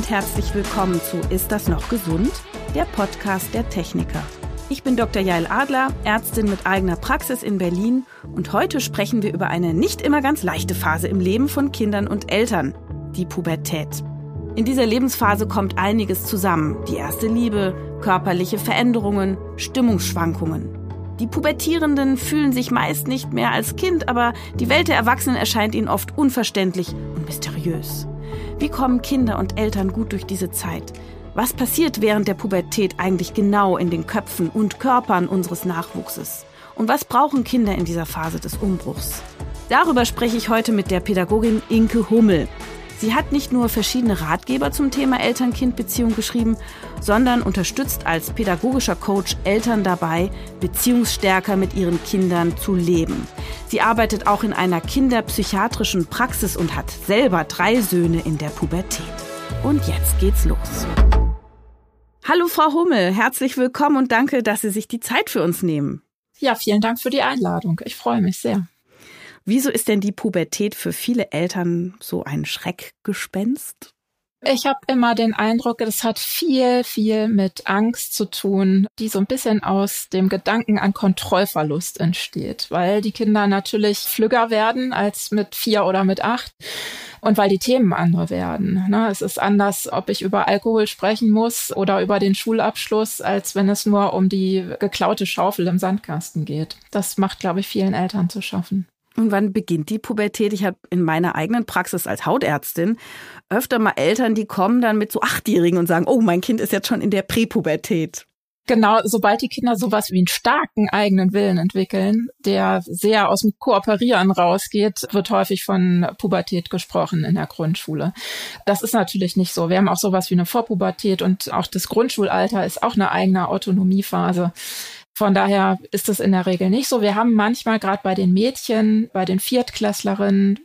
und herzlich willkommen zu Ist das noch gesund? Der Podcast der Techniker. Ich bin Dr. Jael Adler, Ärztin mit eigener Praxis in Berlin und heute sprechen wir über eine nicht immer ganz leichte Phase im Leben von Kindern und Eltern, die Pubertät. In dieser Lebensphase kommt einiges zusammen. Die erste Liebe, körperliche Veränderungen, Stimmungsschwankungen. Die Pubertierenden fühlen sich meist nicht mehr als Kind, aber die Welt der Erwachsenen erscheint ihnen oft unverständlich und mysteriös. Wie kommen Kinder und Eltern gut durch diese Zeit? Was passiert während der Pubertät eigentlich genau in den Köpfen und Körpern unseres Nachwuchses? Und was brauchen Kinder in dieser Phase des Umbruchs? Darüber spreche ich heute mit der Pädagogin Inke Hummel. Sie hat nicht nur verschiedene Ratgeber zum Thema Eltern-Kind-Beziehung geschrieben, sondern unterstützt als pädagogischer Coach Eltern dabei, beziehungsstärker mit ihren Kindern zu leben. Sie arbeitet auch in einer kinderpsychiatrischen Praxis und hat selber drei Söhne in der Pubertät. Und jetzt geht's los. Hallo Frau Hummel, herzlich willkommen und danke, dass Sie sich die Zeit für uns nehmen. Ja, vielen Dank für die Einladung. Ich freue mich sehr. Wieso ist denn die Pubertät für viele Eltern so ein Schreckgespenst? Ich habe immer den Eindruck, das hat viel, viel mit Angst zu tun, die so ein bisschen aus dem Gedanken an Kontrollverlust entsteht, weil die Kinder natürlich flügger werden als mit vier oder mit acht und weil die Themen andere werden. Ne? Es ist anders, ob ich über Alkohol sprechen muss oder über den Schulabschluss, als wenn es nur um die geklaute Schaufel im Sandkasten geht. Das macht, glaube ich, vielen Eltern zu schaffen. Und wann beginnt die Pubertät? Ich habe in meiner eigenen Praxis als Hautärztin öfter mal Eltern, die kommen dann mit so Achtjährigen und sagen, oh, mein Kind ist jetzt schon in der Präpubertät. Genau, sobald die Kinder sowas wie einen starken eigenen Willen entwickeln, der sehr aus dem Kooperieren rausgeht, wird häufig von Pubertät gesprochen in der Grundschule. Das ist natürlich nicht so. Wir haben auch sowas wie eine Vorpubertät und auch das Grundschulalter ist auch eine eigene Autonomiephase. Von daher ist es in der Regel nicht so. Wir haben manchmal gerade bei den Mädchen, bei den Viertklässlerinnen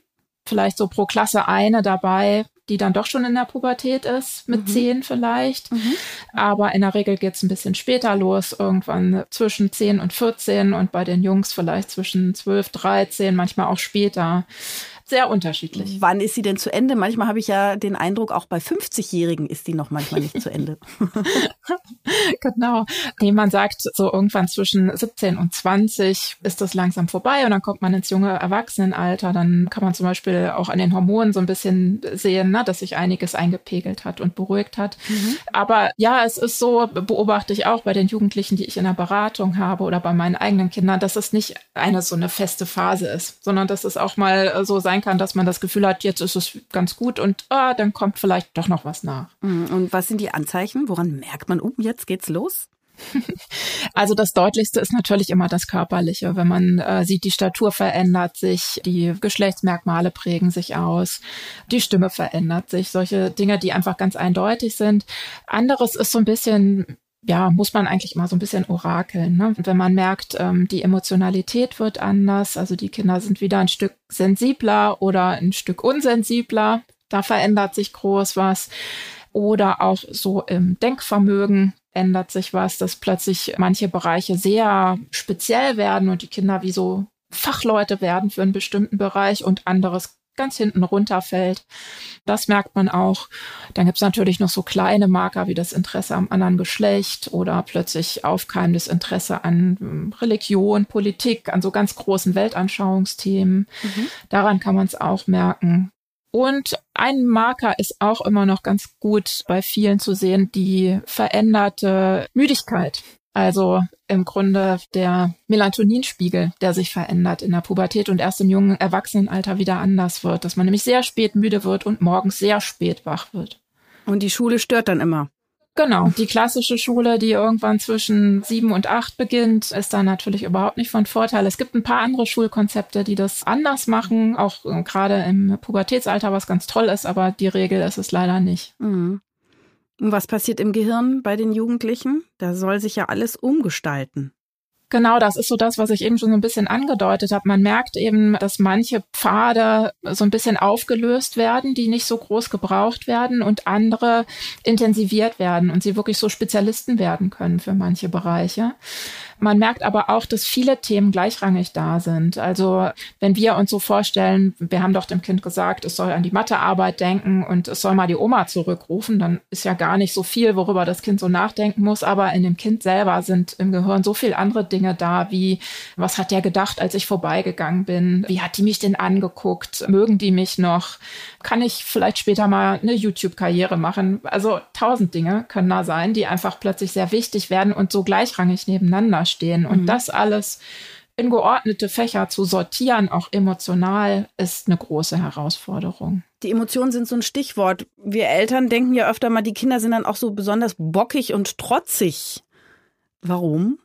vielleicht so pro Klasse eine dabei, die dann doch schon in der Pubertät ist, mit mhm. zehn vielleicht. Mhm. Aber in der Regel geht es ein bisschen später los, irgendwann zwischen zehn und 14 und bei den Jungs vielleicht zwischen zwölf, 13, manchmal auch später sehr unterschiedlich. Wann ist sie denn zu Ende? Manchmal habe ich ja den Eindruck, auch bei 50-Jährigen ist die noch manchmal nicht zu Ende. genau. Nee, man sagt, so irgendwann zwischen 17 und 20 ist das langsam vorbei und dann kommt man ins junge Erwachsenenalter. Dann kann man zum Beispiel auch an den Hormonen so ein bisschen sehen, ne, dass sich einiges eingepegelt hat und beruhigt hat. Mhm. Aber ja, es ist so, beobachte ich auch bei den Jugendlichen, die ich in der Beratung habe oder bei meinen eigenen Kindern, dass es nicht eine so eine feste Phase ist, sondern dass es auch mal so sein sein kann, dass man das Gefühl hat, jetzt ist es ganz gut und ah, dann kommt vielleicht doch noch was nach. Mhm. Und was sind die Anzeichen? Woran merkt man, oh, jetzt geht's los? Also das Deutlichste ist natürlich immer das Körperliche. Wenn man äh, sieht, die Statur verändert sich, die Geschlechtsmerkmale prägen sich aus, die Stimme verändert sich, solche Dinge, die einfach ganz eindeutig sind. Anderes ist so ein bisschen ja, muss man eigentlich immer so ein bisschen orakeln. Ne? wenn man merkt, ähm, die Emotionalität wird anders, also die Kinder sind wieder ein Stück sensibler oder ein Stück unsensibler, da verändert sich groß was. Oder auch so im Denkvermögen ändert sich was, dass plötzlich manche Bereiche sehr speziell werden und die Kinder wie so Fachleute werden für einen bestimmten Bereich und anderes ganz hinten runterfällt. Das merkt man auch. Dann gibt es natürlich noch so kleine Marker wie das Interesse am anderen Geschlecht oder plötzlich aufkeimendes Interesse an hm, Religion, Politik, an so ganz großen Weltanschauungsthemen. Mhm. Daran kann man es auch merken. Und ein Marker ist auch immer noch ganz gut bei vielen zu sehen, die veränderte Müdigkeit. Also im Grunde der Melatoninspiegel, der sich verändert in der Pubertät und erst im jungen Erwachsenenalter wieder anders wird, dass man nämlich sehr spät müde wird und morgens sehr spät wach wird. Und die Schule stört dann immer. Genau, die klassische Schule, die irgendwann zwischen sieben und acht beginnt, ist da natürlich überhaupt nicht von Vorteil. Es gibt ein paar andere Schulkonzepte, die das anders machen, auch äh, gerade im Pubertätsalter, was ganz toll ist, aber die Regel ist es leider nicht. Mhm. Was passiert im Gehirn bei den Jugendlichen? Da soll sich ja alles umgestalten. Genau, das ist so das, was ich eben schon so ein bisschen angedeutet habe. Man merkt eben, dass manche Pfade so ein bisschen aufgelöst werden, die nicht so groß gebraucht werden und andere intensiviert werden und sie wirklich so Spezialisten werden können für manche Bereiche. Man merkt aber auch, dass viele Themen gleichrangig da sind. Also wenn wir uns so vorstellen, wir haben doch dem Kind gesagt, es soll an die Mathearbeit denken und es soll mal die Oma zurückrufen, dann ist ja gar nicht so viel, worüber das Kind so nachdenken muss. Aber in dem Kind selber sind im Gehirn so viel andere Dinge da, wie was hat der gedacht, als ich vorbeigegangen bin? Wie hat die mich denn angeguckt? Mögen die mich noch? Kann ich vielleicht später mal eine YouTube-Karriere machen? Also tausend Dinge können da sein, die einfach plötzlich sehr wichtig werden und so gleichrangig nebeneinander stehen. Und mhm. das alles in geordnete Fächer zu sortieren, auch emotional, ist eine große Herausforderung. Die Emotionen sind so ein Stichwort. Wir Eltern denken ja öfter mal, die Kinder sind dann auch so besonders bockig und trotzig. Warum?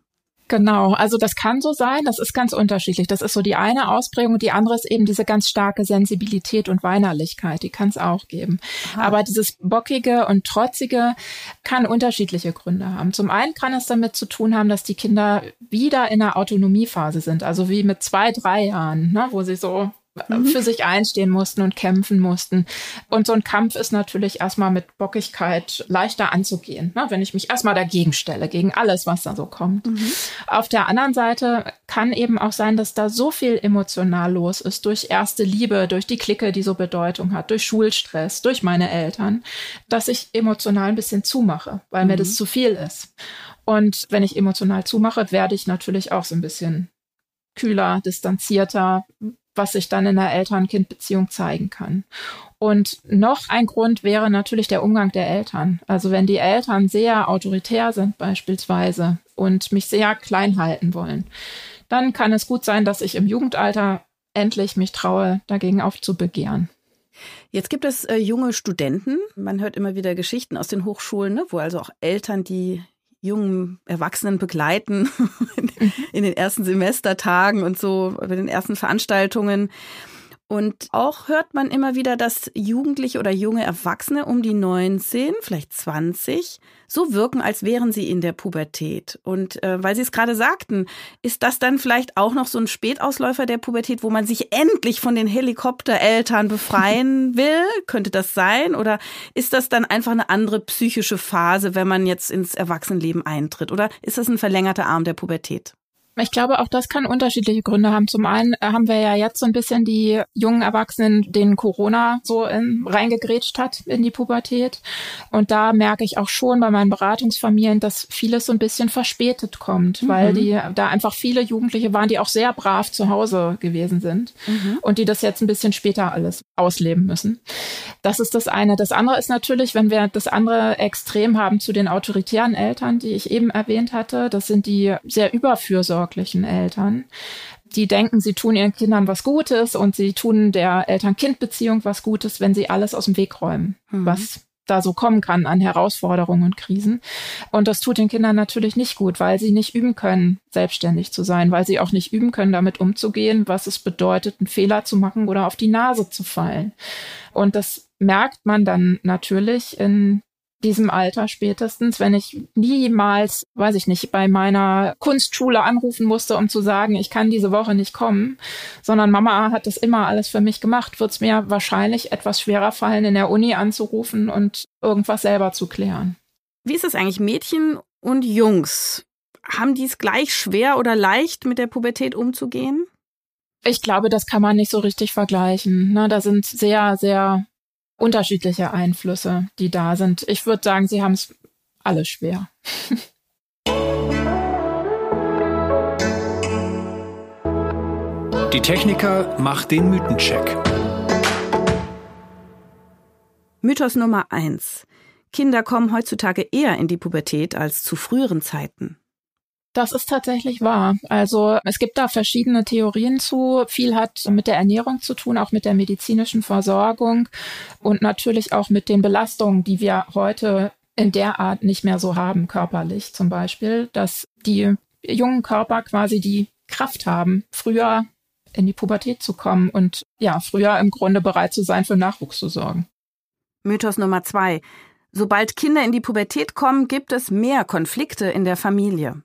Genau, also das kann so sein, das ist ganz unterschiedlich. Das ist so die eine Ausprägung die andere ist eben diese ganz starke Sensibilität und Weinerlichkeit, die kann es auch geben. Aha. Aber dieses bockige und trotzige kann unterschiedliche Gründe haben. Zum einen kann es damit zu tun haben, dass die Kinder wieder in einer Autonomiephase sind, also wie mit zwei, drei Jahren, ne, wo sie so mhm. für sich einstehen mussten und kämpfen mussten. Und so ein Kampf ist natürlich erstmal mit Bockigkeit leichter anzugehen, ne? wenn ich mich erstmal dagegen stelle, gegen alles, was da so kommt. Mhm. Auf der anderen Seite kann eben auch sein, dass da so viel emotional los ist durch erste Liebe, durch die Clique, die so Bedeutung hat, durch Schulstress, durch meine Eltern, dass ich emotional ein bisschen zumache, weil mhm. mir das zu viel ist. Und wenn ich emotional zumache, werde ich natürlich auch so ein bisschen kühler, distanzierter, was sich dann in der Eltern-Kind-Beziehung zeigen kann. Und noch ein Grund wäre natürlich der Umgang der Eltern. Also wenn die Eltern sehr autoritär sind beispielsweise und mich sehr klein halten wollen, dann kann es gut sein, dass ich im Jugendalter endlich mich traue, dagegen aufzubegehren. Jetzt gibt es äh, junge Studenten. Man hört immer wieder Geschichten aus den Hochschulen, ne, wo also auch Eltern die jungen Erwachsenen begleiten in den ersten Semestertagen und so bei den ersten Veranstaltungen. Und auch hört man immer wieder, dass Jugendliche oder junge Erwachsene um die 19, vielleicht 20, so wirken, als wären sie in der Pubertät. Und äh, weil Sie es gerade sagten, ist das dann vielleicht auch noch so ein Spätausläufer der Pubertät, wo man sich endlich von den Helikoptereltern befreien will? Könnte das sein? Oder ist das dann einfach eine andere psychische Phase, wenn man jetzt ins Erwachsenenleben eintritt? Oder ist das ein verlängerter Arm der Pubertät? Ich glaube, auch das kann unterschiedliche Gründe haben. Zum einen äh, haben wir ja jetzt so ein bisschen die jungen Erwachsenen, denen Corona so in, reingegrätscht hat in die Pubertät. Und da merke ich auch schon bei meinen Beratungsfamilien, dass vieles so ein bisschen verspätet kommt, mhm. weil die da einfach viele Jugendliche waren, die auch sehr brav zu Hause gewesen sind mhm. und die das jetzt ein bisschen später alles ausleben müssen. Das ist das eine. Das andere ist natürlich, wenn wir das andere Extrem haben zu den autoritären Eltern, die ich eben erwähnt hatte, das sind die sehr überfürsorglichen fürsorglichen Eltern. Die denken, sie tun ihren Kindern was Gutes und sie tun der Eltern-Kind-Beziehung was Gutes, wenn sie alles aus dem Weg räumen, mhm. was da so kommen kann an Herausforderungen und Krisen. Und das tut den Kindern natürlich nicht gut, weil sie nicht üben können, selbstständig zu sein, weil sie auch nicht üben können, damit umzugehen, was es bedeutet, einen Fehler zu machen oder auf die Nase zu fallen. Und das merkt man dann natürlich in diesem Alter spätestens, wenn ich niemals, weiß ich nicht, bei meiner Kunstschule anrufen musste, um zu sagen, ich kann diese Woche nicht kommen, sondern Mama hat das immer alles für mich gemacht, wird es mir wahrscheinlich etwas schwerer fallen, in der Uni anzurufen und irgendwas selber zu klären. Wie ist es eigentlich, Mädchen und Jungs? Haben die es gleich schwer oder leicht, mit der Pubertät umzugehen? Ich glaube, das kann man nicht so richtig vergleichen. Ne? Da sind sehr, sehr unterschiedliche Einflüsse, die da sind. Ich würde sagen, sie haben es alle schwer. Die Techniker macht den Mythencheck. Mythos Nummer eins: Kinder kommen heutzutage eher in die Pubertät als zu früheren Zeiten. Das ist tatsächlich wahr. Also es gibt da verschiedene Theorien zu. Viel hat mit der Ernährung zu tun, auch mit der medizinischen Versorgung und natürlich auch mit den Belastungen, die wir heute in der Art nicht mehr so haben, körperlich zum Beispiel, dass die jungen Körper quasi die Kraft haben, früher in die Pubertät zu kommen und ja, früher im Grunde bereit zu sein, für Nachwuchs zu sorgen. Mythos Nummer zwei. Sobald Kinder in die Pubertät kommen, gibt es mehr Konflikte in der Familie.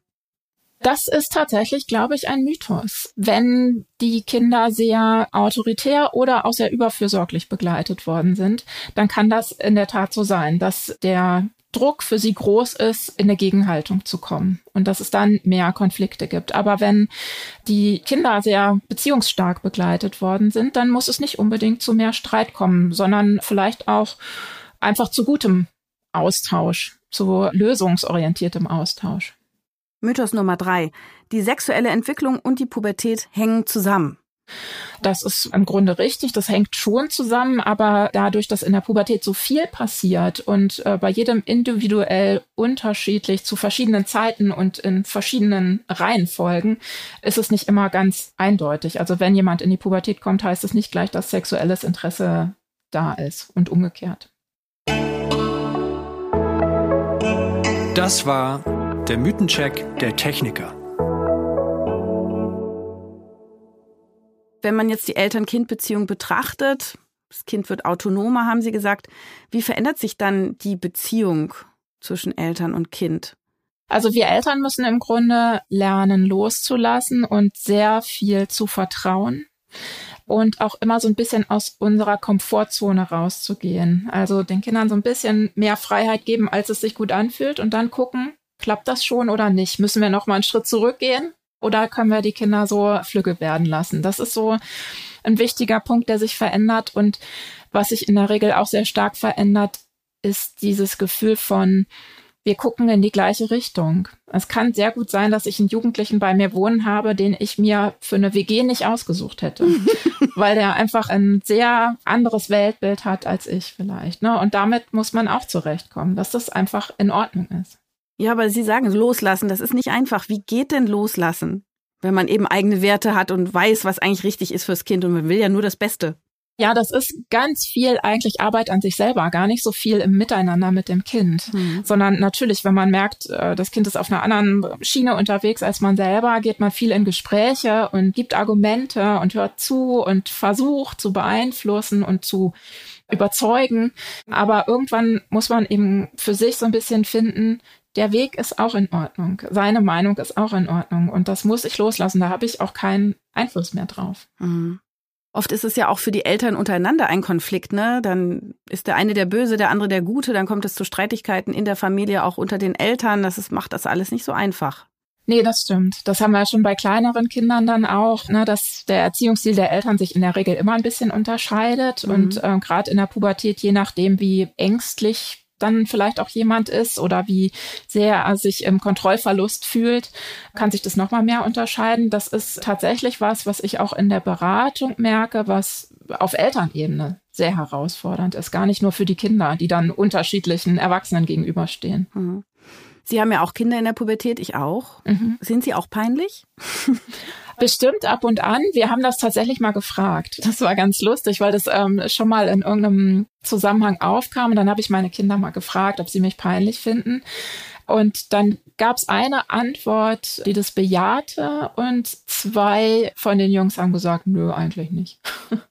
Das ist tatsächlich, glaube ich, ein Mythos. Wenn die Kinder sehr autoritär oder auch sehr überfürsorglich begleitet worden sind, dann kann das in der Tat so sein, dass der Druck für sie groß ist, in eine Gegenhaltung zu kommen und dass es dann mehr Konflikte gibt. Aber wenn die Kinder sehr beziehungsstark begleitet worden sind, dann muss es nicht unbedingt zu mehr Streit kommen, sondern vielleicht auch einfach zu gutem Austausch, zu lösungsorientiertem Austausch. Mythos Nummer drei. Die sexuelle Entwicklung und die Pubertät hängen zusammen. Das ist im Grunde richtig, das hängt schon zusammen, aber dadurch, dass in der Pubertät so viel passiert und äh, bei jedem individuell unterschiedlich zu verschiedenen Zeiten und in verschiedenen Reihenfolgen, ist es nicht immer ganz eindeutig. Also wenn jemand in die Pubertät kommt, heißt es nicht gleich, dass sexuelles Interesse da ist und umgekehrt. Das war der Mythencheck der Techniker. Wenn man jetzt die Eltern-Kind-Beziehung betrachtet, das Kind wird autonomer, haben Sie gesagt, wie verändert sich dann die Beziehung zwischen Eltern und Kind? Also wir Eltern müssen im Grunde lernen loszulassen und sehr viel zu vertrauen und auch immer so ein bisschen aus unserer Komfortzone rauszugehen. Also den Kindern so ein bisschen mehr Freiheit geben, als es sich gut anfühlt und dann gucken, klappt das schon oder nicht? Müssen wir noch mal einen Schritt zurückgehen oder können wir die Kinder so flügge werden lassen? Das ist so ein wichtiger Punkt, der sich verändert und was sich in der Regel auch sehr stark verändert, ist dieses Gefühl von wir gucken in die gleiche Richtung. Es kann sehr gut sein, dass ich einen Jugendlichen bei mir wohnen habe, den ich mir für eine WG nicht ausgesucht hätte, weil der einfach ein sehr anderes Weltbild hat als ich vielleicht. Ne? Und damit muss man auch zurechtkommen, dass das einfach in Ordnung ist. Ja, aber Sie sagen loslassen, das ist nicht einfach. Wie geht denn loslassen, wenn man eben eigene Werte hat und weiß, was eigentlich richtig ist fürs Kind und man will ja nur das Beste? Ja, das ist ganz viel eigentlich Arbeit an sich selber, gar nicht so viel im Miteinander mit dem Kind, mhm. sondern natürlich, wenn man merkt, äh, das Kind ist auf einer anderen Schiene unterwegs als man selber, geht man viel in Gespräche und gibt Argumente und hört zu und versucht zu beeinflussen und zu überzeugen. Aber irgendwann muss man eben für sich so ein bisschen finden, der Weg ist auch in Ordnung, seine Meinung ist auch in Ordnung und das muss ich loslassen, da habe ich auch keinen Einfluss mehr drauf. Mhm. Oft ist es ja auch für die Eltern untereinander ein Konflikt, ne? Dann ist der eine der Böse, der andere der Gute, dann kommt es zu Streitigkeiten in der Familie, auch unter den Eltern. Das ist, macht das alles nicht so einfach. Nee, das stimmt. Das haben wir ja schon bei kleineren Kindern dann auch, ne, dass der Erziehungsstil der Eltern sich in der Regel immer ein bisschen unterscheidet. Mhm. Und äh, gerade in der Pubertät, je nachdem, wie ängstlich dann vielleicht auch jemand ist oder wie sehr er sich im Kontrollverlust fühlt, kann sich das nochmal mehr unterscheiden. Das ist tatsächlich was, was ich auch in der Beratung merke, was auf Elternebene sehr herausfordernd ist. Gar nicht nur für die Kinder, die dann unterschiedlichen Erwachsenen gegenüberstehen. Mhm. Sie haben ja auch Kinder in der Pubertät, ich auch. Mhm. Sind Sie auch peinlich? Bestimmt ab und an. Wir haben das tatsächlich mal gefragt. Das war ganz lustig, weil das ähm, schon mal in irgendeinem Zusammenhang aufkam. Und dann habe ich meine Kinder mal gefragt, ob sie mich peinlich finden. Und dann gab es eine Antwort, die das bejahte und zwei von den Jungs haben gesagt, nö, eigentlich nicht.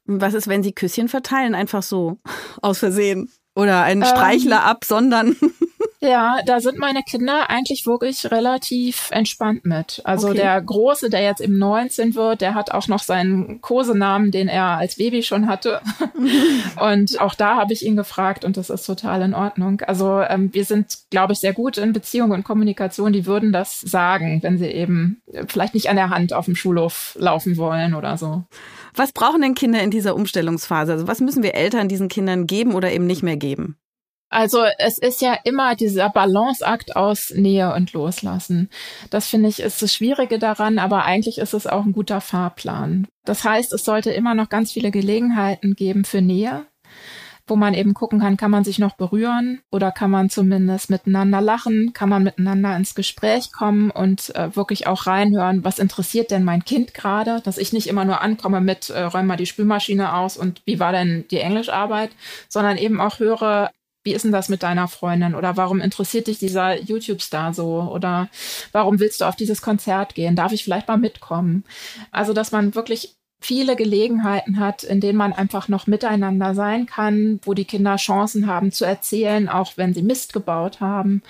Was ist, wenn sie Küsschen verteilen, einfach so aus Versehen? Oder einen Streichler ähm, absondern? Ja, da sind meine Kinder eigentlich wirklich relativ entspannt mit. Also okay. der Große, der jetzt im 19 wird, der hat auch noch seinen Kosenamen, den er als Baby schon hatte. und auch da habe ich ihn gefragt und das ist total in Ordnung. Also ähm, wir sind, glaube ich, sehr gut in Beziehung und Kommunikation. Die würden das sagen, wenn sie eben vielleicht nicht an der Hand auf dem Schulhof laufen wollen oder so. Was brauchen denn Kinder in dieser Umstellungsphase? Also was müssen wir Eltern diesen Kindern geben oder eben nicht mehr geben? Also es ist ja immer dieser Balanceakt aus Nähe und Loslassen. Das finde ich ist das Schwierige daran, aber eigentlich ist es auch ein guter Fahrplan. Das heißt, es sollte immer noch ganz viele Gelegenheiten geben für Nähe, wo man eben gucken kann, kann man sich noch berühren oder kann man zumindest miteinander lachen, kann man miteinander ins Gespräch kommen und äh, wirklich auch reinhören, was interessiert denn mein Kind gerade, dass ich nicht immer nur ankomme mit, äh, räum mal die Spülmaschine aus und wie war denn die Englischarbeit, sondern eben auch höre, wie ist denn das mit deiner Freundin? Oder warum interessiert dich dieser YouTube-Star so? Oder warum willst du auf dieses Konzert gehen? Darf ich vielleicht mal mitkommen? Also, dass man wirklich viele Gelegenheiten hat, in denen man einfach noch miteinander sein kann, wo die Kinder Chancen haben zu erzählen, auch wenn sie Mist gebaut haben.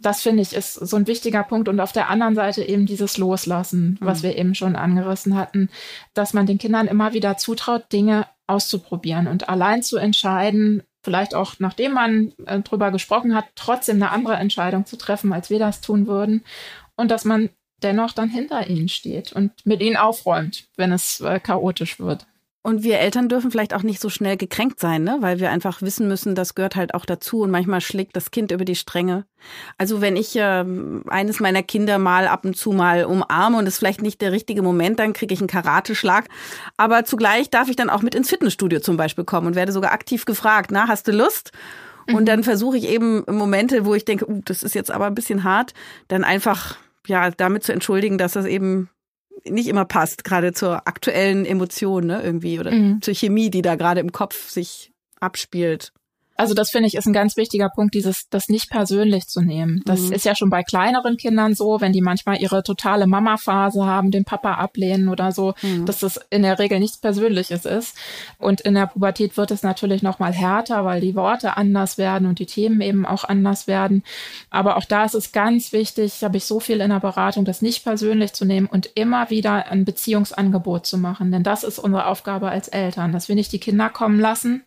Das finde ich ist so ein wichtiger Punkt. Und auf der anderen Seite eben dieses Loslassen, was mhm. wir eben schon angerissen hatten, dass man den Kindern immer wieder zutraut, Dinge auszuprobieren und allein zu entscheiden, vielleicht auch nachdem man äh, drüber gesprochen hat, trotzdem eine andere Entscheidung zu treffen, als wir das tun würden. Und dass man dennoch dann hinter ihnen steht und mit ihnen aufräumt, wenn es äh, chaotisch wird. Und wir Eltern dürfen vielleicht auch nicht so schnell gekränkt sein, ne? weil wir einfach wissen müssen, das gehört halt auch dazu und manchmal schlägt das Kind über die Stränge. Also wenn ich äh, eines meiner Kinder mal ab und zu mal umarme und es vielleicht nicht der richtige Moment, dann kriege ich einen Karateschlag. Aber zugleich darf ich dann auch mit ins Fitnessstudio zum Beispiel kommen und werde sogar aktiv gefragt, na, hast du Lust? Und mhm. dann versuche ich eben Momente, wo ich denke, uh, das ist jetzt aber ein bisschen hart, dann einfach ja damit zu entschuldigen, dass das eben nicht immer passt, gerade zur aktuellen Emotion, ne, irgendwie, oder mhm. zur Chemie, die da gerade im Kopf sich abspielt. Also das finde ich ist ein ganz wichtiger Punkt, dieses das nicht persönlich zu nehmen. Das mhm. ist ja schon bei kleineren Kindern so, wenn die manchmal ihre totale Mama-Phase haben, den Papa ablehnen oder so, mhm. dass das in der Regel nichts Persönliches ist. Und in der Pubertät wird es natürlich noch mal härter, weil die Worte anders werden und die Themen eben auch anders werden. Aber auch da ist es ganz wichtig, habe ich so viel in der Beratung, das nicht persönlich zu nehmen und immer wieder ein Beziehungsangebot zu machen. Denn das ist unsere Aufgabe als Eltern, dass wir nicht die Kinder kommen lassen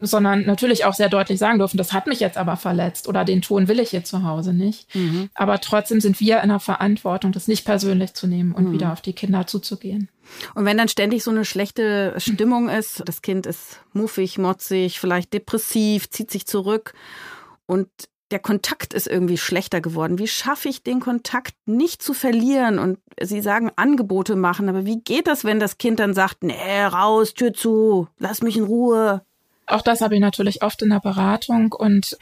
sondern natürlich auch sehr deutlich sagen dürfen, das hat mich jetzt aber verletzt oder den Ton will ich hier zu Hause nicht. Mhm. Aber trotzdem sind wir in der Verantwortung, das nicht persönlich zu nehmen und mhm. wieder auf die Kinder zuzugehen. Und wenn dann ständig so eine schlechte Stimmung ist, das Kind ist muffig, motzig, vielleicht depressiv, zieht sich zurück und der Kontakt ist irgendwie schlechter geworden. Wie schaffe ich den Kontakt nicht zu verlieren? Und Sie sagen Angebote machen, aber wie geht das, wenn das Kind dann sagt, nee, raus, Tür zu, lass mich in Ruhe? Auch das habe ich natürlich oft in der Beratung und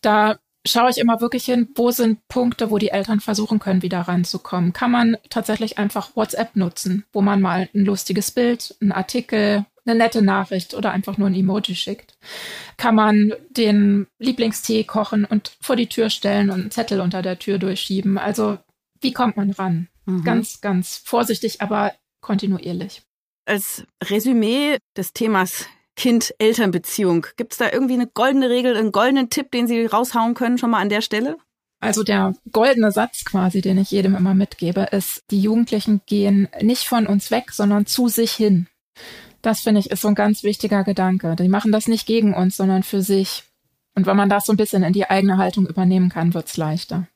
da schaue ich immer wirklich hin, wo sind Punkte, wo die Eltern versuchen können, wieder ranzukommen. Kann man tatsächlich einfach WhatsApp nutzen, wo man mal ein lustiges Bild, einen Artikel, eine nette Nachricht oder einfach nur ein Emoji schickt. Kann man den Lieblingstee kochen und vor die Tür stellen und einen Zettel unter der Tür durchschieben. Also wie kommt man ran? Mhm. Ganz, ganz vorsichtig, aber kontinuierlich. Als Resümee des Themas Kind-Eltern-Beziehung. Gibt es da irgendwie eine goldene Regel, einen goldenen Tipp, den Sie raushauen können, schon mal an der Stelle? Also der goldene Satz quasi, den ich jedem immer mitgebe, ist, die Jugendlichen gehen nicht von uns weg, sondern zu sich hin. Das finde ich ist so ein ganz wichtiger Gedanke. Die machen das nicht gegen uns, sondern für sich. Und wenn man das so ein bisschen in die eigene Haltung übernehmen kann, wird's leichter.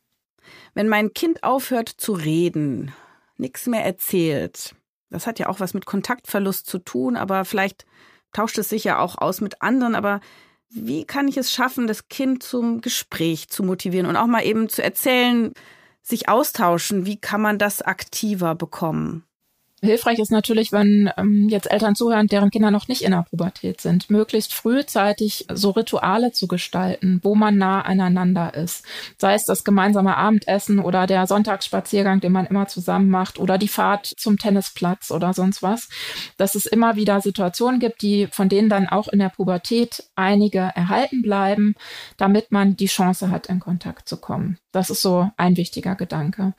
Wenn mein Kind aufhört zu reden, nichts mehr erzählt, das hat ja auch was mit Kontaktverlust zu tun, aber vielleicht tauscht es sich ja auch aus mit anderen, aber wie kann ich es schaffen, das Kind zum Gespräch zu motivieren und auch mal eben zu erzählen, sich austauschen? Wie kann man das aktiver bekommen? Hilfreich ist natürlich, wenn ähm, jetzt Eltern zuhören, deren Kinder noch nicht in der Pubertät sind, möglichst frühzeitig so Rituale zu gestalten, wo man nah aneinander ist. Sei es das gemeinsame Abendessen oder der Sonntagsspaziergang, den man immer zusammen macht oder die Fahrt zum Tennisplatz oder sonst was. Dass es immer wieder Situationen gibt, die von denen dann auch in der Pubertät einige erhalten bleiben, damit man die Chance hat, in Kontakt zu kommen. Das ist so ein wichtiger Gedanke.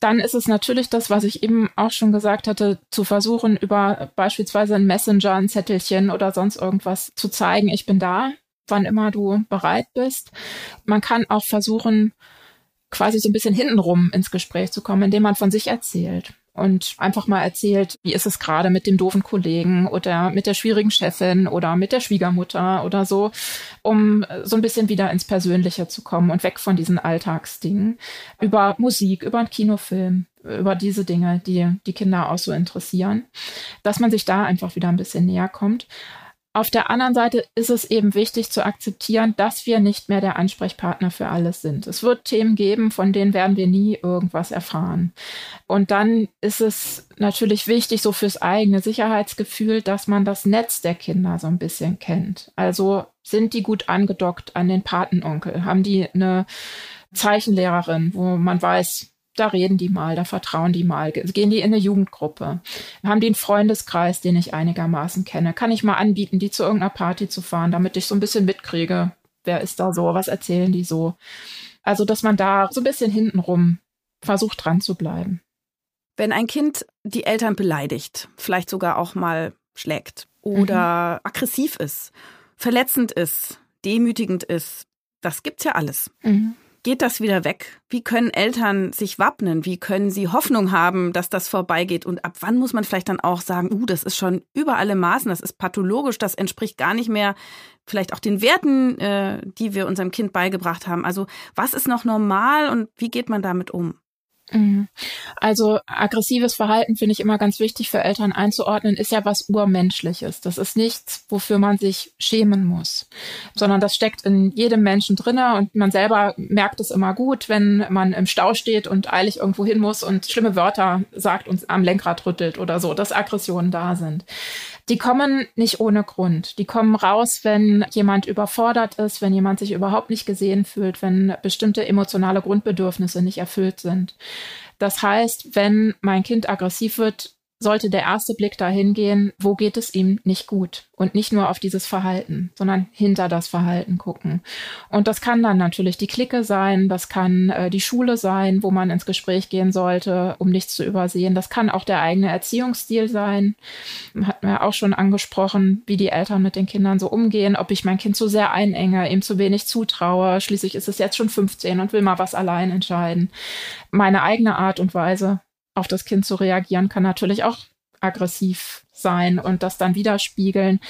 Dann ist es natürlich das, was ich eben auch schon gesagt hatte, zu versuchen, über beispielsweise ein Messenger, ein Zettelchen oder sonst irgendwas zu zeigen, ich bin da, wann immer du bereit bist. Man kann auch versuchen, quasi so ein bisschen hintenrum ins Gespräch zu kommen, indem man von sich erzählt und einfach mal erzählt, wie ist es gerade mit dem doofen Kollegen oder mit der schwierigen Chefin oder mit der Schwiegermutter oder so, um so ein bisschen wieder ins Persönliche zu kommen und weg von diesen Alltagsdingen. Über Musik, über einen Kinofilm, über diese Dinge, die die Kinder auch so interessieren, dass man sich da einfach wieder ein bisschen näher kommt. Auf der anderen Seite ist es eben wichtig zu akzeptieren, dass wir nicht mehr der Ansprechpartner für alles sind. Es wird Themen geben, von denen werden wir nie irgendwas erfahren. Und dann ist es natürlich wichtig, so fürs eigene Sicherheitsgefühl, dass man das Netz der Kinder so ein bisschen kennt. Also sind die gut angedockt an den Patenonkel? Haben die eine Zeichenlehrerin, wo man weiß, da reden die mal, da vertrauen die mal, gehen die in eine Jugendgruppe, haben die einen Freundeskreis, den ich einigermaßen kenne, kann ich mal anbieten, die zu irgendeiner Party zu fahren, damit ich so ein bisschen mitkriege, wer ist da so, was erzählen die so. Also, dass man da so ein bisschen hintenrum versucht dran zu bleiben. Wenn ein Kind die Eltern beleidigt, vielleicht sogar auch mal schlägt oder mhm. aggressiv ist, verletzend ist, demütigend ist, das gibt's ja alles. Mhm. Geht das wieder weg? Wie können Eltern sich wappnen? Wie können sie Hoffnung haben, dass das vorbeigeht? Und ab wann muss man vielleicht dann auch sagen, uh, das ist schon über alle Maßen, das ist pathologisch, das entspricht gar nicht mehr vielleicht auch den Werten, äh, die wir unserem Kind beigebracht haben. Also was ist noch normal und wie geht man damit um? Mhm. Also aggressives Verhalten finde ich immer ganz wichtig für Eltern einzuordnen, ist ja was urmenschliches. Das ist nichts, wofür man sich schämen muss, sondern das steckt in jedem Menschen drinne und man selber merkt es immer gut, wenn man im Stau steht und eilig irgendwo hin muss und schlimme Wörter sagt und am Lenkrad rüttelt oder so, dass Aggressionen da sind. Die kommen nicht ohne Grund. Die kommen raus, wenn jemand überfordert ist, wenn jemand sich überhaupt nicht gesehen fühlt, wenn bestimmte emotionale Grundbedürfnisse nicht erfüllt sind. Das heißt, wenn mein Kind aggressiv wird, sollte der erste Blick dahin gehen, wo geht es ihm nicht gut und nicht nur auf dieses Verhalten, sondern hinter das Verhalten gucken. Und das kann dann natürlich die Clique sein, das kann äh, die Schule sein, wo man ins Gespräch gehen sollte, um nichts zu übersehen. Das kann auch der eigene Erziehungsstil sein. Hat mir auch schon angesprochen, wie die Eltern mit den Kindern so umgehen, ob ich mein Kind zu sehr einenge, ihm zu wenig zutraue. Schließlich ist es jetzt schon 15 und will mal was allein entscheiden. Meine eigene Art und Weise, auf das Kind zu reagieren, kann natürlich auch aggressiv sein und das dann widerspiegeln.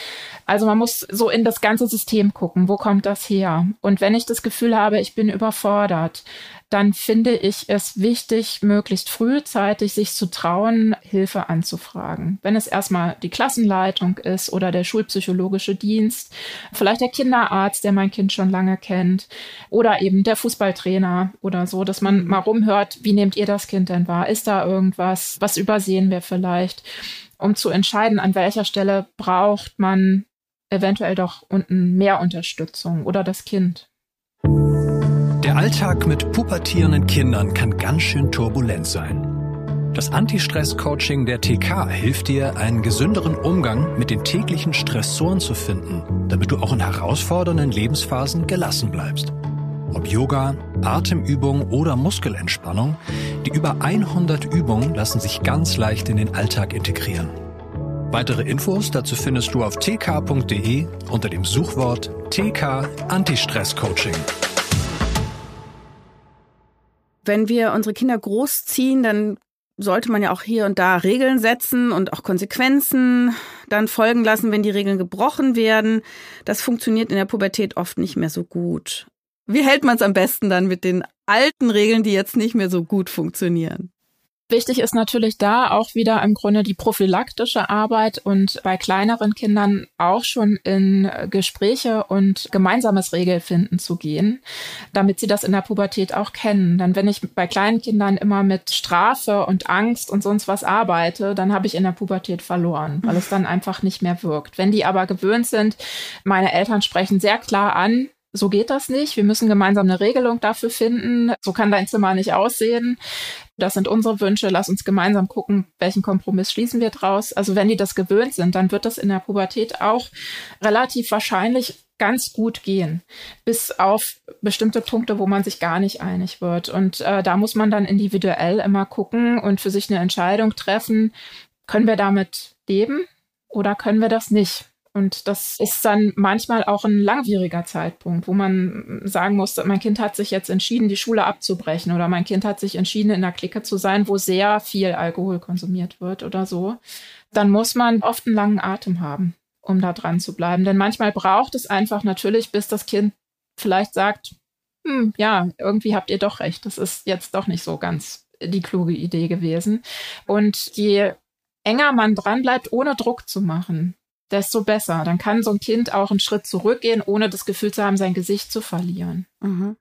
Also man muss so in das ganze System gucken, wo kommt das her? Und wenn ich das Gefühl habe, ich bin überfordert, dann finde ich es wichtig, möglichst frühzeitig sich zu trauen, Hilfe anzufragen. Wenn es erstmal die Klassenleitung ist oder der schulpsychologische Dienst, vielleicht der Kinderarzt, der mein Kind schon lange kennt, oder eben der Fußballtrainer oder so, dass man mal rumhört, wie nehmt ihr das Kind denn wahr? Ist da irgendwas? Was übersehen wir vielleicht? Um zu entscheiden, an welcher Stelle braucht man eventuell doch unten mehr Unterstützung oder das Kind. Der Alltag mit pubertierenden Kindern kann ganz schön turbulent sein. Das Anti-Stress-Coaching der TK hilft dir, einen gesünderen Umgang mit den täglichen Stressoren zu finden, damit du auch in herausfordernden Lebensphasen gelassen bleibst. Ob Yoga, Atemübung oder Muskelentspannung, die über 100 Übungen lassen sich ganz leicht in den Alltag integrieren. Weitere Infos dazu findest du auf tk.de unter dem Suchwort TK Anti-Stress Coaching. Wenn wir unsere Kinder großziehen, dann sollte man ja auch hier und da Regeln setzen und auch Konsequenzen dann folgen lassen, wenn die Regeln gebrochen werden. Das funktioniert in der Pubertät oft nicht mehr so gut. Wie hält man es am besten dann mit den alten Regeln, die jetzt nicht mehr so gut funktionieren? Wichtig ist natürlich da auch wieder im Grunde die prophylaktische Arbeit und bei kleineren Kindern auch schon in Gespräche und gemeinsames Regelfinden zu gehen, damit sie das in der Pubertät auch kennen. Denn wenn ich bei kleinen Kindern immer mit Strafe und Angst und sonst was arbeite, dann habe ich in der Pubertät verloren, weil es dann einfach nicht mehr wirkt. Wenn die aber gewöhnt sind, meine Eltern sprechen sehr klar an, so geht das nicht. Wir müssen gemeinsam eine Regelung dafür finden. So kann dein Zimmer nicht aussehen. Das sind unsere Wünsche. Lass uns gemeinsam gucken, welchen Kompromiss schließen wir draus. Also wenn die das gewöhnt sind, dann wird das in der Pubertät auch relativ wahrscheinlich ganz gut gehen, bis auf bestimmte Punkte, wo man sich gar nicht einig wird. Und äh, da muss man dann individuell immer gucken und für sich eine Entscheidung treffen, können wir damit leben oder können wir das nicht? Und das ist dann manchmal auch ein langwieriger Zeitpunkt, wo man sagen muss, mein Kind hat sich jetzt entschieden, die Schule abzubrechen oder mein Kind hat sich entschieden, in der Clique zu sein, wo sehr viel Alkohol konsumiert wird oder so. Dann muss man oft einen langen Atem haben, um da dran zu bleiben. Denn manchmal braucht es einfach natürlich, bis das Kind vielleicht sagt, hm, ja, irgendwie habt ihr doch recht. Das ist jetzt doch nicht so ganz die kluge Idee gewesen. Und je enger man dran bleibt, ohne Druck zu machen, desto besser. Dann kann so ein Kind auch einen Schritt zurückgehen, ohne das Gefühl zu haben, sein Gesicht zu verlieren. Mhm.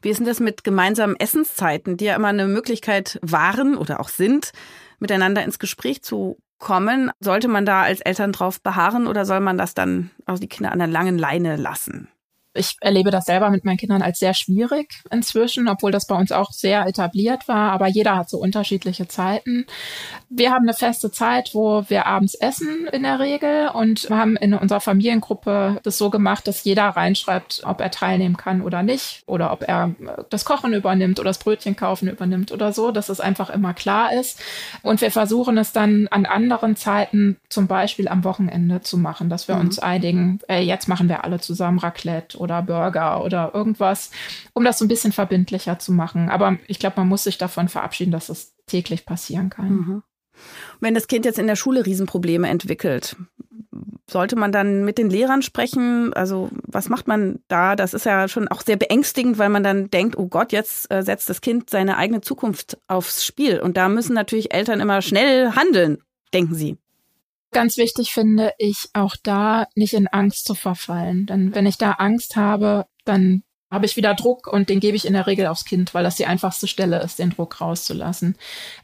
Wie ist denn das mit gemeinsamen Essenszeiten, die ja immer eine Möglichkeit waren oder auch sind, miteinander ins Gespräch zu kommen? Sollte man da als Eltern drauf beharren oder soll man das dann auch die Kinder an der langen Leine lassen? Ich erlebe das selber mit meinen Kindern als sehr schwierig inzwischen, obwohl das bei uns auch sehr etabliert war. Aber jeder hat so unterschiedliche Zeiten. Wir haben eine feste Zeit, wo wir abends essen in der Regel und haben in unserer Familiengruppe das so gemacht, dass jeder reinschreibt, ob er teilnehmen kann oder nicht oder ob er das Kochen übernimmt oder das Brötchen kaufen übernimmt oder so, dass es einfach immer klar ist. Und wir versuchen es dann an anderen Zeiten, zum Beispiel am Wochenende zu machen, dass wir mhm. uns einigen, ey, jetzt machen wir alle zusammen Raclette oder Burger oder irgendwas, um das so ein bisschen verbindlicher zu machen. Aber ich glaube, man muss sich davon verabschieden, dass es täglich passieren kann. Mhm. Wenn das Kind jetzt in der Schule Riesenprobleme entwickelt, sollte man dann mit den Lehrern sprechen? Also was macht man da? Das ist ja schon auch sehr beängstigend, weil man dann denkt, oh Gott, jetzt äh, setzt das Kind seine eigene Zukunft aufs Spiel. Und da müssen natürlich Eltern immer schnell handeln, denken Sie. Ganz wichtig finde ich auch da nicht in Angst zu verfallen. Denn wenn ich da Angst habe, dann habe ich wieder Druck und den gebe ich in der Regel aufs Kind, weil das die einfachste Stelle ist, den Druck rauszulassen.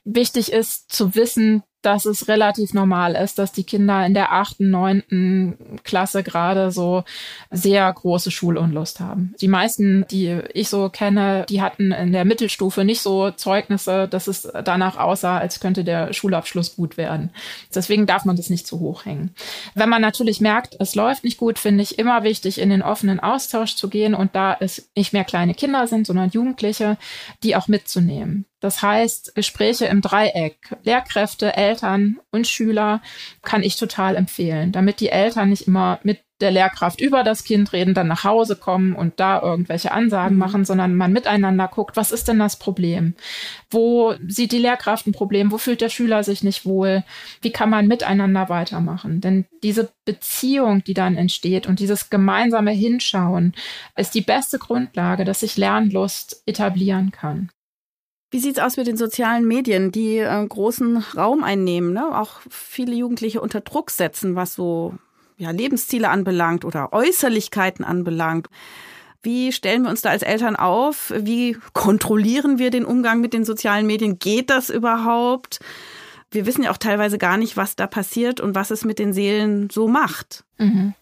Wichtig ist zu wissen, dass es relativ normal ist, dass die Kinder in der achten, neunten Klasse gerade so sehr große Schulunlust haben. Die meisten, die ich so kenne, die hatten in der Mittelstufe nicht so Zeugnisse, dass es danach aussah, als könnte der Schulabschluss gut werden. Deswegen darf man das nicht zu hoch hängen. Wenn man natürlich merkt, es läuft nicht gut, finde ich immer wichtig, in den offenen Austausch zu gehen und da es nicht mehr kleine Kinder sind, sondern Jugendliche, die auch mitzunehmen. Das heißt, Gespräche im Dreieck, Lehrkräfte, Eltern und Schüler kann ich total empfehlen, damit die Eltern nicht immer mit der Lehrkraft über das Kind reden, dann nach Hause kommen und da irgendwelche Ansagen mhm. machen, sondern man miteinander guckt, was ist denn das Problem? Wo sieht die Lehrkraft ein Problem? Wo fühlt der Schüler sich nicht wohl? Wie kann man miteinander weitermachen? Denn diese Beziehung, die dann entsteht und dieses gemeinsame Hinschauen ist die beste Grundlage, dass sich Lernlust etablieren kann. Wie sieht's aus mit den sozialen Medien, die äh, großen Raum einnehmen, ne? auch viele Jugendliche unter Druck setzen, was so ja, Lebensziele anbelangt oder Äußerlichkeiten anbelangt? Wie stellen wir uns da als Eltern auf? Wie kontrollieren wir den Umgang mit den sozialen Medien? Geht das überhaupt? Wir wissen ja auch teilweise gar nicht, was da passiert und was es mit den Seelen so macht. Mhm.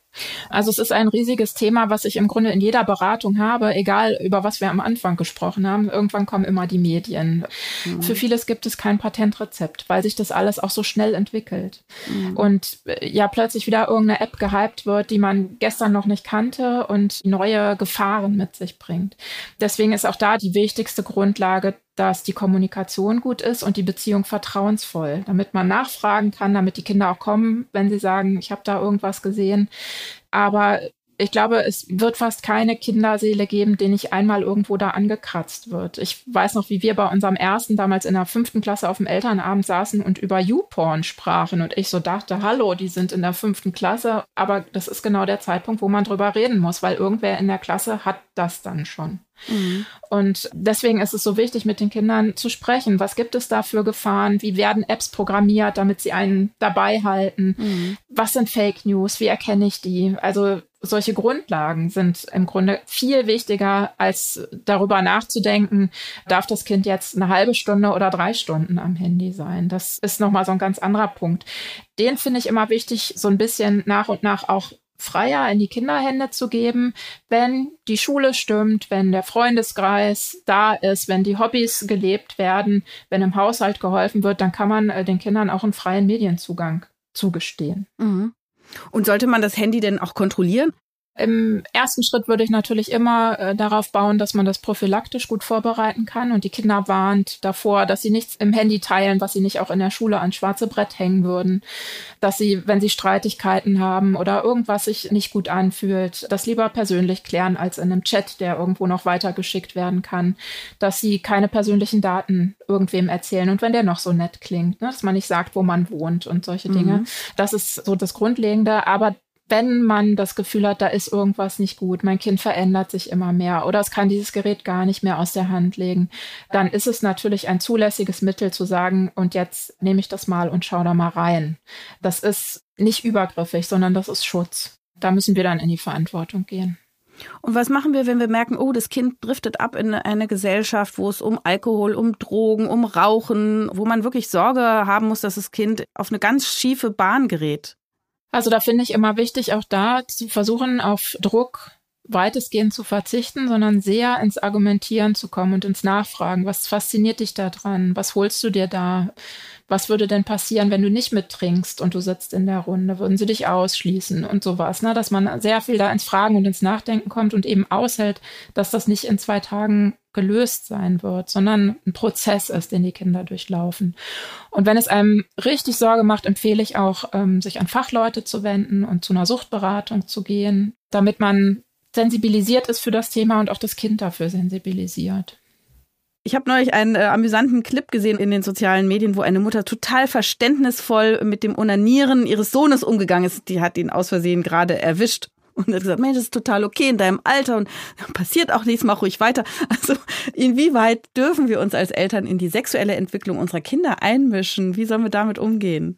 Also es ist ein riesiges Thema, was ich im Grunde in jeder Beratung habe, egal über was wir am Anfang gesprochen haben. Irgendwann kommen immer die Medien. Mhm. Für vieles gibt es kein Patentrezept, weil sich das alles auch so schnell entwickelt. Mhm. Und äh, ja, plötzlich wieder irgendeine App gehypt wird, die man gestern noch nicht kannte und neue Gefahren mit sich bringt. Deswegen ist auch da die wichtigste Grundlage, dass die Kommunikation gut ist und die Beziehung vertrauensvoll, damit man nachfragen kann, damit die Kinder auch kommen, wenn sie sagen, ich habe da irgendwas gesehen. Aber ich glaube, es wird fast keine Kinderseele geben, die nicht einmal irgendwo da angekratzt wird. Ich weiß noch, wie wir bei unserem ersten damals in der fünften Klasse auf dem Elternabend saßen und über YouPorn sprachen und ich so dachte, hallo, die sind in der fünften Klasse, aber das ist genau der Zeitpunkt, wo man drüber reden muss, weil irgendwer in der Klasse hat das dann schon. Mhm. Und deswegen ist es so wichtig, mit den Kindern zu sprechen. Was gibt es da für Gefahren? Wie werden Apps programmiert, damit sie einen dabei halten? Mhm. Was sind Fake News? Wie erkenne ich die? Also solche Grundlagen sind im Grunde viel wichtiger, als darüber nachzudenken, darf das Kind jetzt eine halbe Stunde oder drei Stunden am Handy sein. Das ist nochmal so ein ganz anderer Punkt. Den finde ich immer wichtig, so ein bisschen nach und nach auch freier in die Kinderhände zu geben, wenn die Schule stimmt, wenn der Freundeskreis da ist, wenn die Hobbys gelebt werden, wenn im Haushalt geholfen wird, dann kann man äh, den Kindern auch einen freien Medienzugang zugestehen. Mhm. Und sollte man das Handy denn auch kontrollieren? Im ersten Schritt würde ich natürlich immer äh, darauf bauen, dass man das prophylaktisch gut vorbereiten kann und die Kinder warnt davor, dass sie nichts im Handy teilen, was sie nicht auch in der Schule ans schwarze Brett hängen würden, dass sie, wenn sie Streitigkeiten haben oder irgendwas sich nicht gut anfühlt, das lieber persönlich klären als in einem Chat, der irgendwo noch weitergeschickt werden kann, dass sie keine persönlichen Daten irgendwem erzählen und wenn der noch so nett klingt, ne, dass man nicht sagt, wo man wohnt und solche Dinge. Mhm. Das ist so das Grundlegende, aber wenn man das Gefühl hat, da ist irgendwas nicht gut, mein Kind verändert sich immer mehr oder es kann dieses Gerät gar nicht mehr aus der Hand legen, dann ist es natürlich ein zulässiges Mittel zu sagen, und jetzt nehme ich das mal und schau da mal rein. Das ist nicht übergriffig, sondern das ist Schutz. Da müssen wir dann in die Verantwortung gehen. Und was machen wir, wenn wir merken, oh, das Kind driftet ab in eine Gesellschaft, wo es um Alkohol, um Drogen, um Rauchen, wo man wirklich Sorge haben muss, dass das Kind auf eine ganz schiefe Bahn gerät? Also da finde ich immer wichtig, auch da zu versuchen, auf Druck weitestgehend zu verzichten, sondern sehr ins Argumentieren zu kommen und ins Nachfragen. Was fasziniert dich da dran? Was holst du dir da? Was würde denn passieren, wenn du nicht mittrinkst und du sitzt in der Runde? Würden sie dich ausschließen und sowas? Ne? Dass man sehr viel da ins Fragen und ins Nachdenken kommt und eben aushält, dass das nicht in zwei Tagen gelöst sein wird, sondern ein Prozess ist, den die Kinder durchlaufen. Und wenn es einem richtig Sorge macht, empfehle ich auch, ähm, sich an Fachleute zu wenden und zu einer Suchtberatung zu gehen, damit man sensibilisiert ist für das Thema und auch das Kind dafür sensibilisiert. Ich habe neulich einen äh, amüsanten Clip gesehen in den sozialen Medien, wo eine Mutter total verständnisvoll mit dem Onanieren ihres Sohnes umgegangen ist. Die hat ihn aus Versehen gerade erwischt und hat gesagt, Mensch, das ist total okay in deinem Alter und passiert auch nichts, mach ruhig weiter. Also inwieweit dürfen wir uns als Eltern in die sexuelle Entwicklung unserer Kinder einmischen? Wie sollen wir damit umgehen?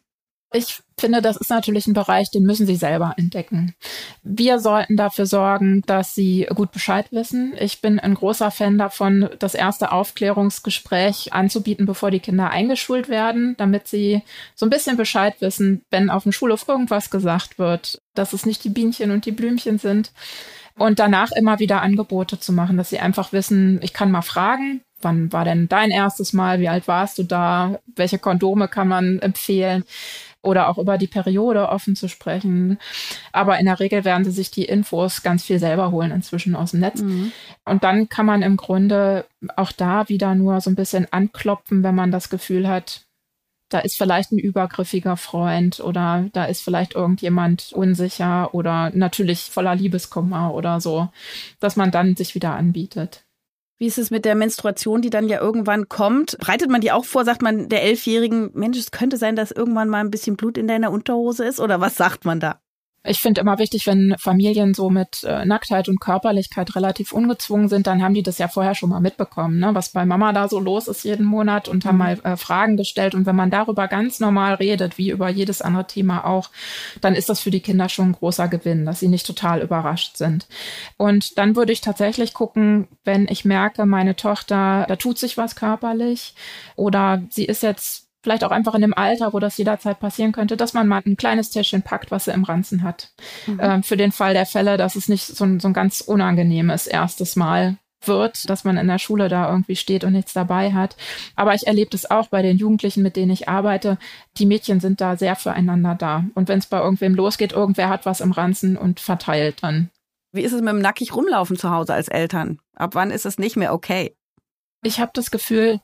Ich finde, das ist natürlich ein Bereich, den müssen sie selber entdecken. Wir sollten dafür sorgen, dass sie gut Bescheid wissen. Ich bin ein großer Fan davon, das erste Aufklärungsgespräch anzubieten, bevor die Kinder eingeschult werden, damit sie so ein bisschen Bescheid wissen, wenn auf dem Schulhof irgendwas gesagt wird, dass es nicht die Bienchen und die Blümchen sind. Und danach immer wieder Angebote zu machen, dass sie einfach wissen, ich kann mal fragen, wann war denn dein erstes Mal, wie alt warst du da, welche Kondome kann man empfehlen oder auch über die Periode offen zu sprechen. Aber in der Regel werden sie sich die Infos ganz viel selber holen inzwischen aus dem Netz. Mhm. Und dann kann man im Grunde auch da wieder nur so ein bisschen anklopfen, wenn man das Gefühl hat, da ist vielleicht ein übergriffiger Freund oder da ist vielleicht irgendjemand unsicher oder natürlich voller Liebeskummer oder so, dass man dann sich wieder anbietet. Wie ist es mit der Menstruation, die dann ja irgendwann kommt? Breitet man die auch vor? Sagt man der Elfjährigen, Mensch, es könnte sein, dass irgendwann mal ein bisschen Blut in deiner Unterhose ist? Oder was sagt man da? Ich finde immer wichtig, wenn Familien so mit äh, Nacktheit und Körperlichkeit relativ ungezwungen sind, dann haben die das ja vorher schon mal mitbekommen, ne? was bei Mama da so los ist jeden Monat und haben mhm. mal äh, Fragen gestellt. Und wenn man darüber ganz normal redet, wie über jedes andere Thema auch, dann ist das für die Kinder schon ein großer Gewinn, dass sie nicht total überrascht sind. Und dann würde ich tatsächlich gucken, wenn ich merke, meine Tochter, da tut sich was körperlich oder sie ist jetzt vielleicht auch einfach in dem Alter, wo das jederzeit passieren könnte, dass man mal ein kleines Täschchen packt, was er im Ranzen hat. Mhm. Ähm, für den Fall der Fälle, dass es nicht so ein, so ein ganz unangenehmes erstes Mal wird, dass man in der Schule da irgendwie steht und nichts dabei hat. Aber ich erlebe das auch bei den Jugendlichen, mit denen ich arbeite. Die Mädchen sind da sehr füreinander da. Und wenn es bei irgendwem losgeht, irgendwer hat was im Ranzen und verteilt dann. Wie ist es mit dem nackig rumlaufen zu Hause als Eltern? Ab wann ist es nicht mehr okay? Ich habe das Gefühl,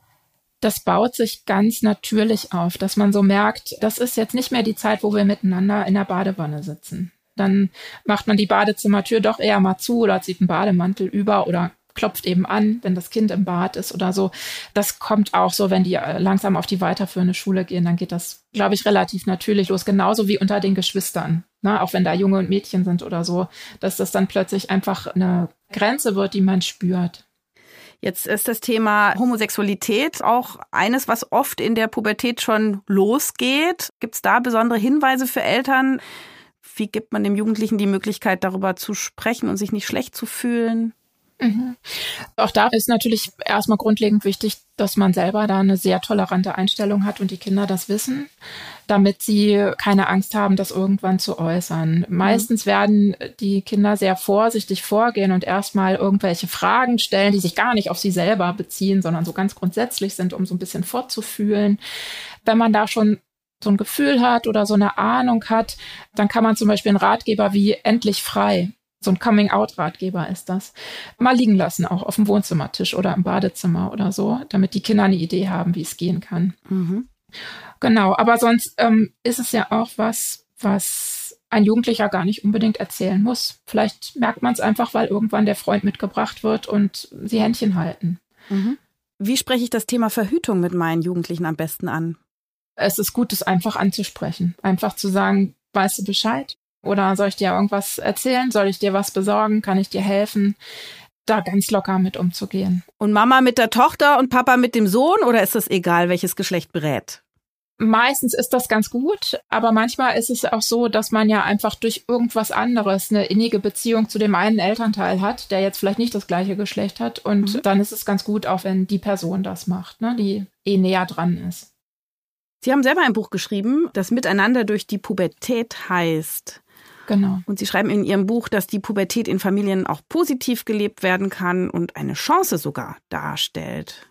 das baut sich ganz natürlich auf, dass man so merkt, das ist jetzt nicht mehr die Zeit, wo wir miteinander in der Badewanne sitzen. Dann macht man die Badezimmertür doch eher mal zu oder zieht einen Bademantel über oder klopft eben an, wenn das Kind im Bad ist oder so. Das kommt auch so, wenn die äh, langsam auf die weiterführende Schule gehen, dann geht das, glaube ich, relativ natürlich los. Genauso wie unter den Geschwistern. Ne? Auch wenn da Junge und Mädchen sind oder so, dass das dann plötzlich einfach eine Grenze wird, die man spürt. Jetzt ist das Thema Homosexualität auch eines, was oft in der Pubertät schon losgeht. Gibt es da besondere Hinweise für Eltern? Wie gibt man dem Jugendlichen die Möglichkeit, darüber zu sprechen und sich nicht schlecht zu fühlen? Mhm. Auch da ist natürlich erstmal grundlegend wichtig, dass man selber da eine sehr tolerante Einstellung hat und die Kinder das wissen, damit sie keine Angst haben, das irgendwann zu äußern. Mhm. Meistens werden die Kinder sehr vorsichtig vorgehen und erstmal irgendwelche Fragen stellen, die sich gar nicht auf sie selber beziehen, sondern so ganz grundsätzlich sind, um so ein bisschen fortzufühlen. Wenn man da schon so ein Gefühl hat oder so eine Ahnung hat, dann kann man zum Beispiel einen Ratgeber wie endlich frei so ein Coming-out-Ratgeber ist das. Mal liegen lassen, auch auf dem Wohnzimmertisch oder im Badezimmer oder so, damit die Kinder eine Idee haben, wie es gehen kann. Mhm. Genau, aber sonst ähm, ist es ja auch was, was ein Jugendlicher gar nicht unbedingt erzählen muss. Vielleicht merkt man es einfach, weil irgendwann der Freund mitgebracht wird und sie Händchen halten. Mhm. Wie spreche ich das Thema Verhütung mit meinen Jugendlichen am besten an? Es ist gut, es einfach anzusprechen. Einfach zu sagen, weißt du Bescheid? Oder soll ich dir irgendwas erzählen? Soll ich dir was besorgen? Kann ich dir helfen? Da ganz locker mit umzugehen. Und Mama mit der Tochter und Papa mit dem Sohn oder ist das egal, welches Geschlecht berät? Meistens ist das ganz gut, aber manchmal ist es auch so, dass man ja einfach durch irgendwas anderes eine innige Beziehung zu dem einen Elternteil hat, der jetzt vielleicht nicht das gleiche Geschlecht hat. Und mhm. dann ist es ganz gut, auch wenn die Person das macht, ne, die eh näher dran ist. Sie haben selber ein Buch geschrieben, das Miteinander durch die Pubertät heißt. Genau. Und Sie schreiben in Ihrem Buch, dass die Pubertät in Familien auch positiv gelebt werden kann und eine Chance sogar darstellt.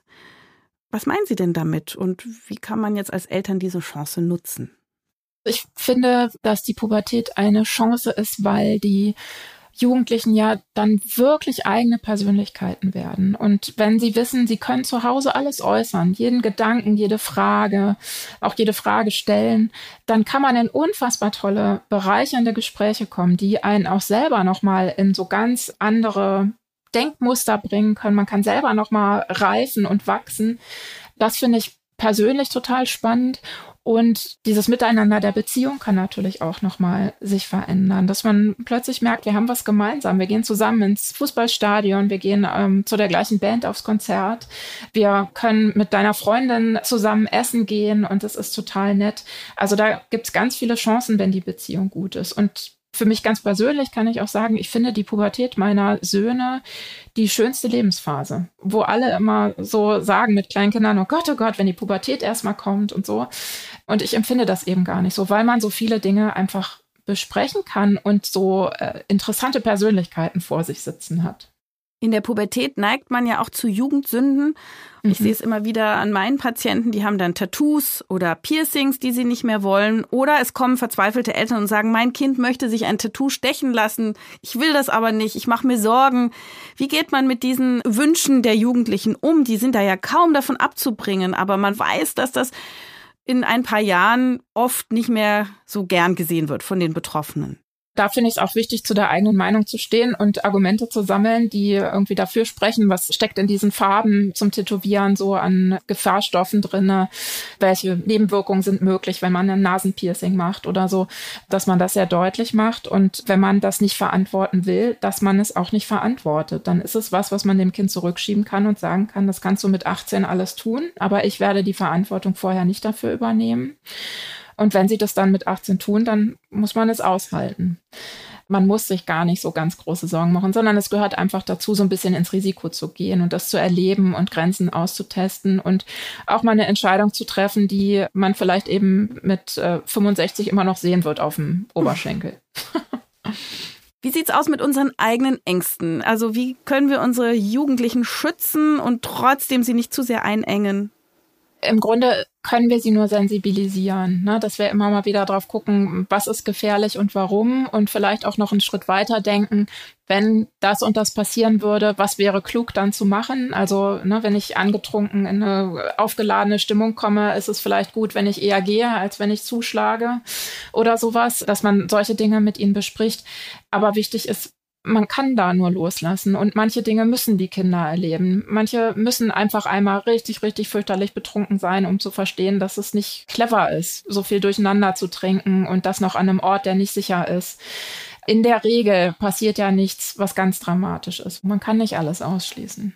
Was meinen Sie denn damit und wie kann man jetzt als Eltern diese Chance nutzen? Ich finde, dass die Pubertät eine Chance ist, weil die Jugendlichen ja dann wirklich eigene Persönlichkeiten werden. Und wenn sie wissen, sie können zu Hause alles äußern, jeden Gedanken, jede Frage, auch jede Frage stellen, dann kann man in unfassbar tolle, bereichernde Gespräche kommen, die einen auch selber nochmal in so ganz andere Denkmuster bringen können. Man kann selber nochmal reifen und wachsen. Das finde ich persönlich total spannend. Und dieses Miteinander der Beziehung kann natürlich auch nochmal sich verändern, dass man plötzlich merkt, wir haben was gemeinsam. Wir gehen zusammen ins Fußballstadion, wir gehen ähm, zu der gleichen Band aufs Konzert, wir können mit deiner Freundin zusammen essen gehen und das ist total nett. Also da gibt's ganz viele Chancen, wenn die Beziehung gut ist. Und für mich ganz persönlich kann ich auch sagen, ich finde die Pubertät meiner Söhne die schönste Lebensphase, wo alle immer so sagen mit kleinen Kindern, oh Gott, oh Gott, wenn die Pubertät erstmal kommt und so. Und ich empfinde das eben gar nicht so, weil man so viele Dinge einfach besprechen kann und so äh, interessante Persönlichkeiten vor sich sitzen hat. In der Pubertät neigt man ja auch zu Jugendsünden. Ich mhm. sehe es immer wieder an meinen Patienten, die haben dann Tattoos oder Piercings, die sie nicht mehr wollen. Oder es kommen verzweifelte Eltern und sagen, mein Kind möchte sich ein Tattoo stechen lassen. Ich will das aber nicht. Ich mache mir Sorgen. Wie geht man mit diesen Wünschen der Jugendlichen um? Die sind da ja kaum davon abzubringen. Aber man weiß, dass das in ein paar Jahren oft nicht mehr so gern gesehen wird von den Betroffenen da finde ich es auch wichtig, zu der eigenen Meinung zu stehen und Argumente zu sammeln, die irgendwie dafür sprechen, was steckt in diesen Farben zum Tätowieren so an Gefahrstoffen drinne, welche Nebenwirkungen sind möglich, wenn man ein Nasenpiercing macht oder so, dass man das sehr deutlich macht und wenn man das nicht verantworten will, dass man es auch nicht verantwortet. Dann ist es was, was man dem Kind zurückschieben kann und sagen kann, das kannst du mit 18 alles tun, aber ich werde die Verantwortung vorher nicht dafür übernehmen. Und wenn sie das dann mit 18 tun, dann muss man es aushalten. Man muss sich gar nicht so ganz große Sorgen machen, sondern es gehört einfach dazu, so ein bisschen ins Risiko zu gehen und das zu erleben und Grenzen auszutesten und auch mal eine Entscheidung zu treffen, die man vielleicht eben mit äh, 65 immer noch sehen wird auf dem Oberschenkel. Wie sieht's aus mit unseren eigenen Ängsten? Also wie können wir unsere Jugendlichen schützen und trotzdem sie nicht zu sehr einengen? Im Grunde können wir sie nur sensibilisieren, ne? dass wir immer mal wieder drauf gucken, was ist gefährlich und warum und vielleicht auch noch einen Schritt weiter denken, wenn das und das passieren würde, was wäre klug dann zu machen? Also, ne, wenn ich angetrunken in eine aufgeladene Stimmung komme, ist es vielleicht gut, wenn ich eher gehe, als wenn ich zuschlage oder sowas, dass man solche Dinge mit ihnen bespricht. Aber wichtig ist, man kann da nur loslassen und manche Dinge müssen die Kinder erleben. Manche müssen einfach einmal richtig, richtig fürchterlich betrunken sein, um zu verstehen, dass es nicht clever ist, so viel durcheinander zu trinken und das noch an einem Ort, der nicht sicher ist. In der Regel passiert ja nichts, was ganz dramatisch ist. Man kann nicht alles ausschließen.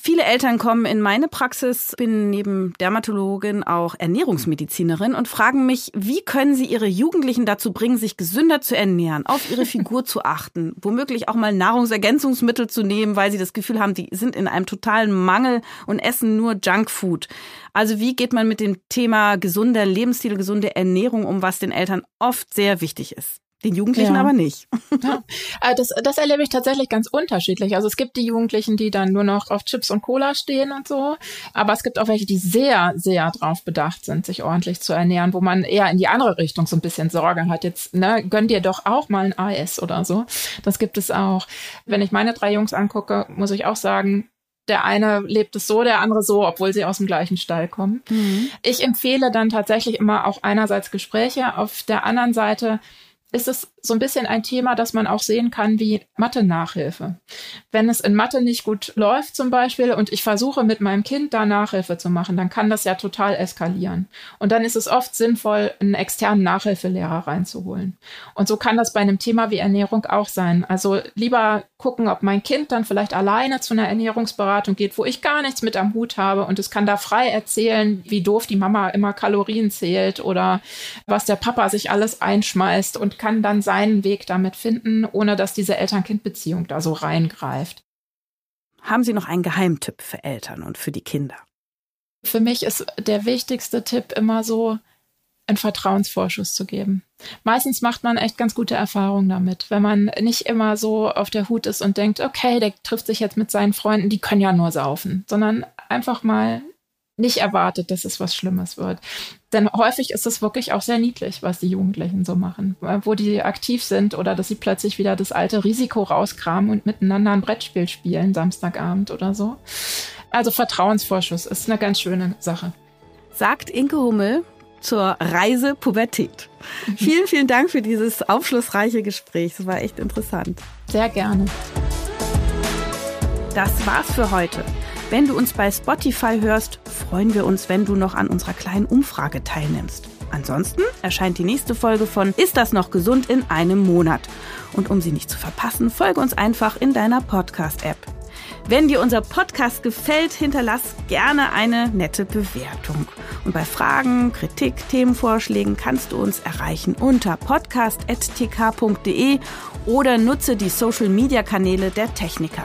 Viele Eltern kommen in meine Praxis, bin neben Dermatologin auch Ernährungsmedizinerin und fragen mich, wie können sie ihre Jugendlichen dazu bringen, sich gesünder zu ernähren, auf ihre Figur zu achten, womöglich auch mal Nahrungsergänzungsmittel zu nehmen, weil sie das Gefühl haben, die sind in einem totalen Mangel und essen nur Junkfood. Also wie geht man mit dem Thema gesunder Lebensstil, gesunde Ernährung um, was den Eltern oft sehr wichtig ist? Den Jugendlichen ja. aber nicht. Ja. Äh, das, das erlebe ich tatsächlich ganz unterschiedlich. Also es gibt die Jugendlichen, die dann nur noch auf Chips und Cola stehen und so. Aber es gibt auch welche, die sehr, sehr drauf bedacht sind, sich ordentlich zu ernähren, wo man eher in die andere Richtung so ein bisschen Sorge hat. Jetzt, ne, gönn dir doch auch mal ein AS oder so. Das gibt es auch. Wenn ich meine drei Jungs angucke, muss ich auch sagen, der eine lebt es so, der andere so, obwohl sie aus dem gleichen Stall kommen. Mhm. Ich empfehle dann tatsächlich immer auch einerseits Gespräche, auf der anderen Seite ist es so ein bisschen ein Thema, das man auch sehen kann wie Mathe-Nachhilfe. Wenn es in Mathe nicht gut läuft zum Beispiel und ich versuche mit meinem Kind da Nachhilfe zu machen, dann kann das ja total eskalieren. Und dann ist es oft sinnvoll, einen externen Nachhilfelehrer reinzuholen. Und so kann das bei einem Thema wie Ernährung auch sein. Also lieber gucken, ob mein Kind dann vielleicht alleine zu einer Ernährungsberatung geht, wo ich gar nichts mit am Hut habe und es kann da frei erzählen, wie doof die Mama immer Kalorien zählt oder was der Papa sich alles einschmeißt und kann dann seinen Weg damit finden, ohne dass diese Eltern-Kind-Beziehung da so reingreift. Haben Sie noch einen Geheimtipp für Eltern und für die Kinder? Für mich ist der wichtigste Tipp immer so, einen Vertrauensvorschuss zu geben. Meistens macht man echt ganz gute Erfahrungen damit, wenn man nicht immer so auf der Hut ist und denkt, okay, der trifft sich jetzt mit seinen Freunden, die können ja nur saufen, sondern einfach mal nicht erwartet, dass es was Schlimmes wird. Denn häufig ist es wirklich auch sehr niedlich, was die Jugendlichen so machen, wo die aktiv sind oder dass sie plötzlich wieder das alte Risiko rauskramen und miteinander ein Brettspiel spielen, Samstagabend oder so. Also Vertrauensvorschuss ist eine ganz schöne Sache. Sagt Inke Hummel zur Reise Pubertät. Mhm. Vielen, vielen Dank für dieses aufschlussreiche Gespräch. Es war echt interessant. Sehr gerne. Das war's für heute. Wenn du uns bei Spotify hörst, freuen wir uns, wenn du noch an unserer kleinen Umfrage teilnimmst. Ansonsten erscheint die nächste Folge von Ist das noch gesund in einem Monat? Und um sie nicht zu verpassen, folge uns einfach in deiner Podcast-App. Wenn dir unser Podcast gefällt, hinterlass gerne eine nette Bewertung. Und bei Fragen, Kritik, Themenvorschlägen kannst du uns erreichen unter podcast.tk.de oder nutze die Social-Media-Kanäle der Techniker.